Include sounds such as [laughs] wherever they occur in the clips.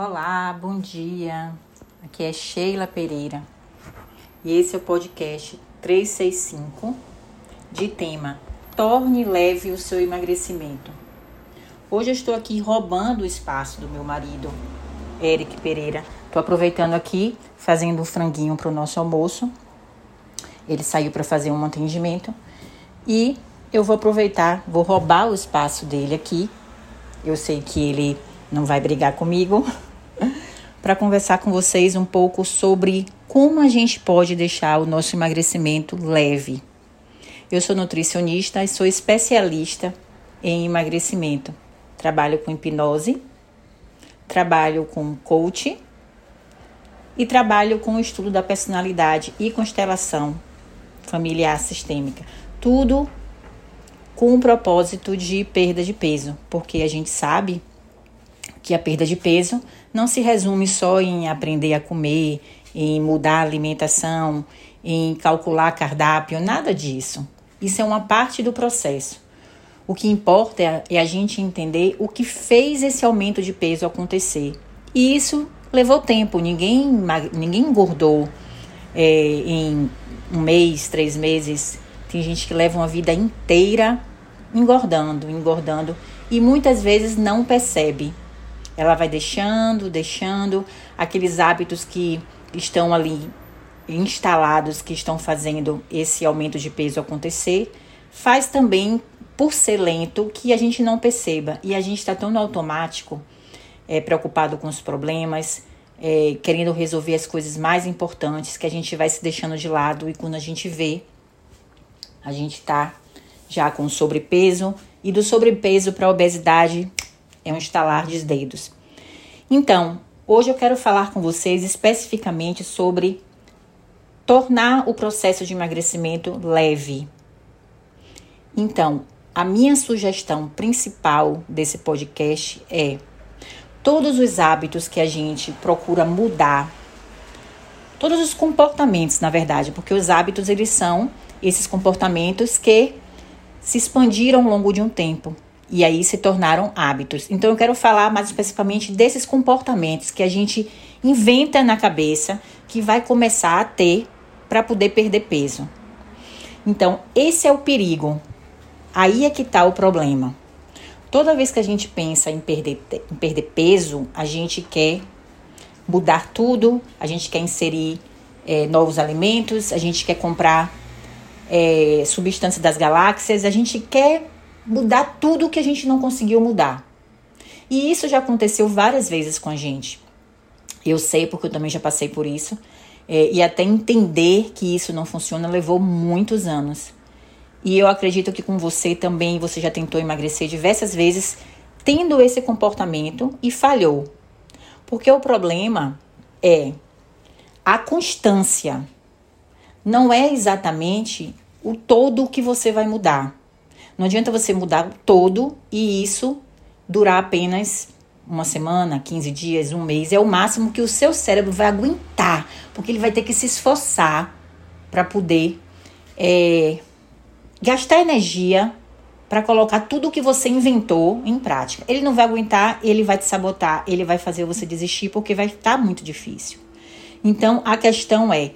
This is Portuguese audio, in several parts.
Olá, bom dia. Aqui é Sheila Pereira e esse é o podcast 365 de tema Torne leve o seu emagrecimento. Hoje eu estou aqui roubando o espaço do meu marido, Eric Pereira. Estou aproveitando aqui, fazendo um franguinho para o nosso almoço. Ele saiu para fazer um atendimento e eu vou aproveitar, vou roubar o espaço dele aqui. Eu sei que ele não vai brigar comigo, [laughs] para conversar com vocês um pouco sobre como a gente pode deixar o nosso emagrecimento leve. Eu sou nutricionista e sou especialista em emagrecimento. Trabalho com hipnose, trabalho com coach e trabalho com o estudo da personalidade e constelação familiar sistêmica. Tudo com o propósito de perda de peso, porque a gente sabe que a perda de peso não se resume só em aprender a comer, em mudar a alimentação, em calcular cardápio, nada disso. Isso é uma parte do processo. O que importa é a gente entender o que fez esse aumento de peso acontecer. E isso levou tempo, ninguém, ninguém engordou é, em um mês, três meses. Tem gente que leva uma vida inteira engordando, engordando e muitas vezes não percebe. Ela vai deixando, deixando aqueles hábitos que estão ali instalados, que estão fazendo esse aumento de peso acontecer. Faz também, por ser lento, que a gente não perceba. E a gente está tão no automático, é, preocupado com os problemas, é, querendo resolver as coisas mais importantes, que a gente vai se deixando de lado. E quando a gente vê, a gente está já com sobrepeso. E do sobrepeso para a obesidade, é um estalar de dedos. Então, hoje eu quero falar com vocês especificamente sobre tornar o processo de emagrecimento leve. Então, a minha sugestão principal desse podcast é todos os hábitos que a gente procura mudar, todos os comportamentos, na verdade, porque os hábitos eles são esses comportamentos que se expandiram ao longo de um tempo e aí se tornaram hábitos. Então eu quero falar mais especificamente desses comportamentos que a gente inventa na cabeça que vai começar a ter para poder perder peso. Então, esse é o perigo. Aí é que está o problema. Toda vez que a gente pensa em perder, em perder peso, a gente quer mudar tudo, a gente quer inserir é, novos alimentos, a gente quer comprar é, substâncias das galáxias, a gente quer mudar tudo o que a gente não conseguiu mudar. E isso já aconteceu várias vezes com a gente. Eu sei porque eu também já passei por isso. É, e até entender que isso não funciona levou muitos anos. E eu acredito que com você também você já tentou emagrecer diversas vezes tendo esse comportamento e falhou. Porque o problema é a constância. Não é exatamente o todo que você vai mudar. Não adianta você mudar todo e isso durar apenas uma semana, 15 dias, um mês. É o máximo que o seu cérebro vai aguentar, porque ele vai ter que se esforçar para poder é, gastar energia para colocar tudo o que você inventou em prática. Ele não vai aguentar, ele vai te sabotar, ele vai fazer você desistir porque vai estar muito difícil. Então a questão é: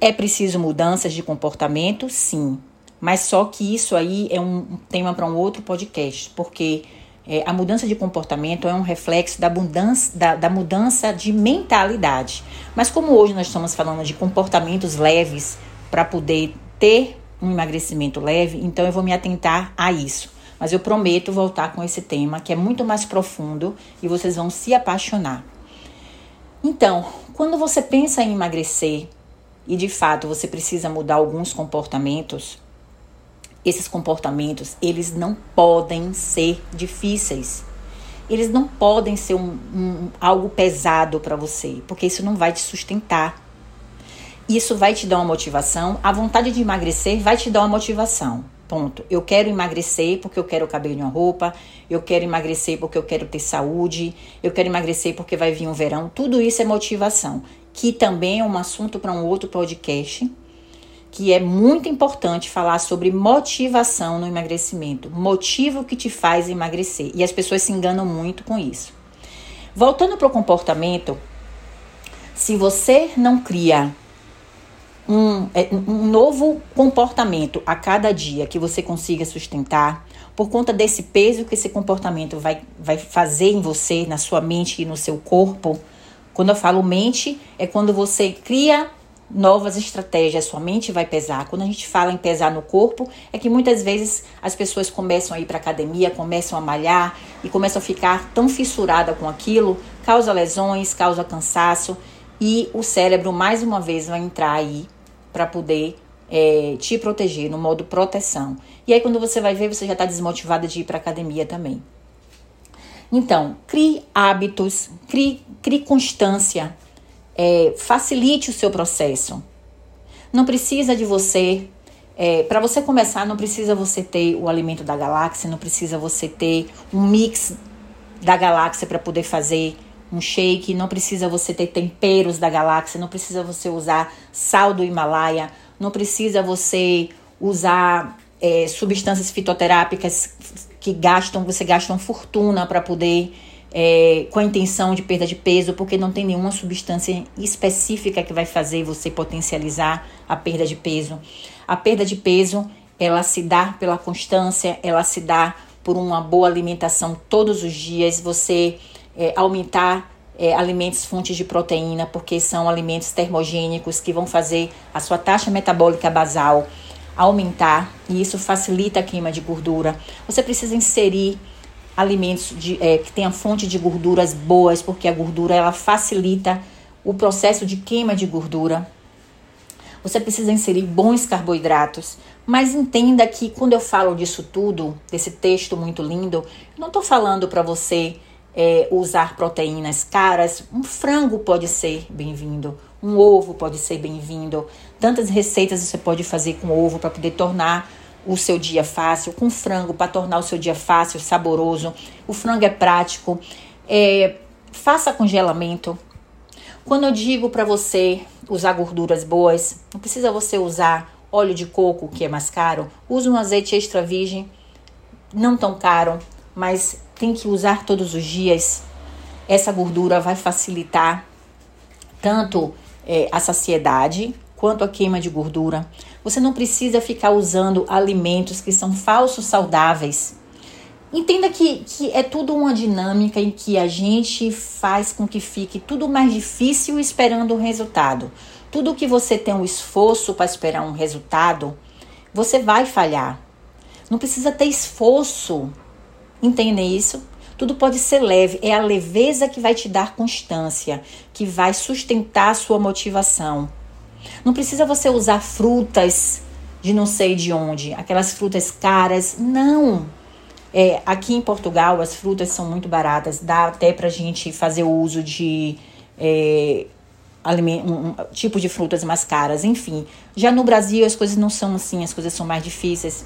é preciso mudanças de comportamento? Sim. Mas só que isso aí é um tema para um outro podcast, porque é, a mudança de comportamento é um reflexo da, mudança, da, da mudança de mentalidade. Mas como hoje nós estamos falando de comportamentos leves para poder ter um emagrecimento leve, então eu vou me atentar a isso. Mas eu prometo voltar com esse tema que é muito mais profundo e vocês vão se apaixonar. Então, quando você pensa em emagrecer e de fato você precisa mudar alguns comportamentos, esses comportamentos, eles não podem ser difíceis. Eles não podem ser um, um algo pesado para você, porque isso não vai te sustentar. Isso vai te dar uma motivação. A vontade de emagrecer vai te dar uma motivação. Ponto. Eu quero emagrecer porque eu quero caber em uma roupa, eu quero emagrecer porque eu quero ter saúde, eu quero emagrecer porque vai vir um verão. Tudo isso é motivação, que também é um assunto para um outro podcast que é muito importante falar sobre motivação no emagrecimento, motivo que te faz emagrecer. E as pessoas se enganam muito com isso. Voltando para o comportamento, se você não cria um, é, um novo comportamento a cada dia que você consiga sustentar, por conta desse peso que esse comportamento vai, vai fazer em você, na sua mente e no seu corpo. Quando eu falo mente, é quando você cria novas estratégias, sua mente vai pesar. Quando a gente fala em pesar no corpo, é que muitas vezes as pessoas começam a ir para academia, começam a malhar e começam a ficar tão fissurada com aquilo, causa lesões, causa cansaço e o cérebro mais uma vez vai entrar aí para poder é, te proteger no modo proteção. E aí, quando você vai ver, você já está desmotivada de ir para academia também. Então, crie hábitos, crie, crie constância, é, facilite o seu processo. Não precisa de você. É, para você começar, não precisa você ter o alimento da galáxia, não precisa você ter um mix da galáxia para poder fazer um shake, não precisa você ter temperos da galáxia, não precisa você usar sal do Himalaia, não precisa você usar é, substâncias fitoterápicas que gastam, você gasta uma fortuna para poder, é, com a intenção de perda de peso, porque não tem nenhuma substância específica que vai fazer você potencializar a perda de peso. A perda de peso, ela se dá pela constância, ela se dá por uma boa alimentação todos os dias, você é, aumentar é, alimentos fontes de proteína, porque são alimentos termogênicos que vão fazer a sua taxa metabólica basal aumentar e isso facilita a queima de gordura. Você precisa inserir alimentos de, é, que tenham fonte de gorduras boas, porque a gordura ela facilita o processo de queima de gordura. Você precisa inserir bons carboidratos, mas entenda que quando eu falo disso tudo, desse texto muito lindo, não estou falando para você é, usar proteínas caras, um frango pode ser bem-vindo, um ovo pode ser bem-vindo. Tantas receitas você pode fazer com ovo para poder tornar o seu dia fácil, com frango para tornar o seu dia fácil, saboroso. O frango é prático. É, faça congelamento. Quando eu digo para você usar gorduras boas, não precisa você usar óleo de coco, que é mais caro. Use um azeite extra virgem, não tão caro, mas tem que usar todos os dias. Essa gordura vai facilitar tanto é, a saciedade quanto a queima de gordura. Você não precisa ficar usando alimentos que são falsos saudáveis. Entenda que, que é tudo uma dinâmica em que a gente faz com que fique tudo mais difícil esperando o resultado. Tudo que você tem um esforço para esperar um resultado, você vai falhar. Não precisa ter esforço Entendem isso? Tudo pode ser leve, é a leveza que vai te dar constância, que vai sustentar a sua motivação. Não precisa você usar frutas de não sei de onde, aquelas frutas caras, não. É, aqui em Portugal as frutas são muito baratas, dá até pra gente fazer uso de é, um, um, tipo de frutas mais caras, enfim. Já no Brasil as coisas não são assim, as coisas são mais difíceis.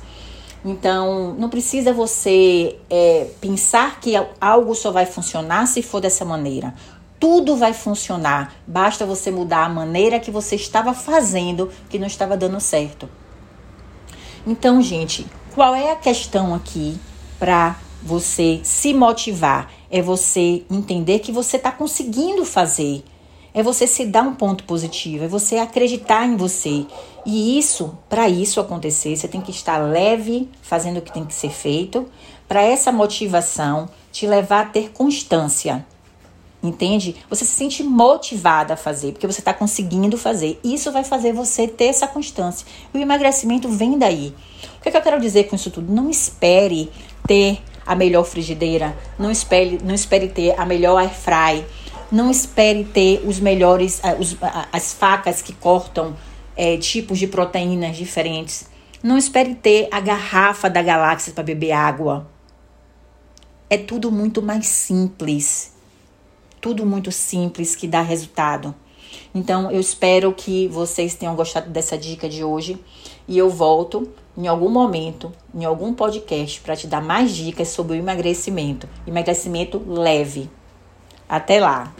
Então, não precisa você é, pensar que algo só vai funcionar se for dessa maneira. Tudo vai funcionar, basta você mudar a maneira que você estava fazendo que não estava dando certo. Então, gente, qual é a questão aqui para você se motivar? É você entender que você está conseguindo fazer é você se dar um ponto positivo, é você acreditar em você. E isso, para isso acontecer, você tem que estar leve, fazendo o que tem que ser feito, para essa motivação te levar a ter constância. Entende? Você se sente motivada a fazer, porque você está conseguindo fazer. Isso vai fazer você ter essa constância. E o emagrecimento vem daí. O que, é que eu quero dizer com isso tudo? Não espere ter a melhor frigideira, não espere, não espere ter a melhor air fry, não espere ter os melhores, eh, os, as facas que cortam é, tipos de proteínas diferentes. Não espere ter a garrafa da galáxia para beber água. É tudo muito mais simples. Tudo muito simples que dá resultado. Então, eu espero que vocês tenham gostado dessa dica de hoje e eu volto em algum momento, em algum podcast, para te dar mais dicas sobre o emagrecimento. Emagrecimento leve. Até lá!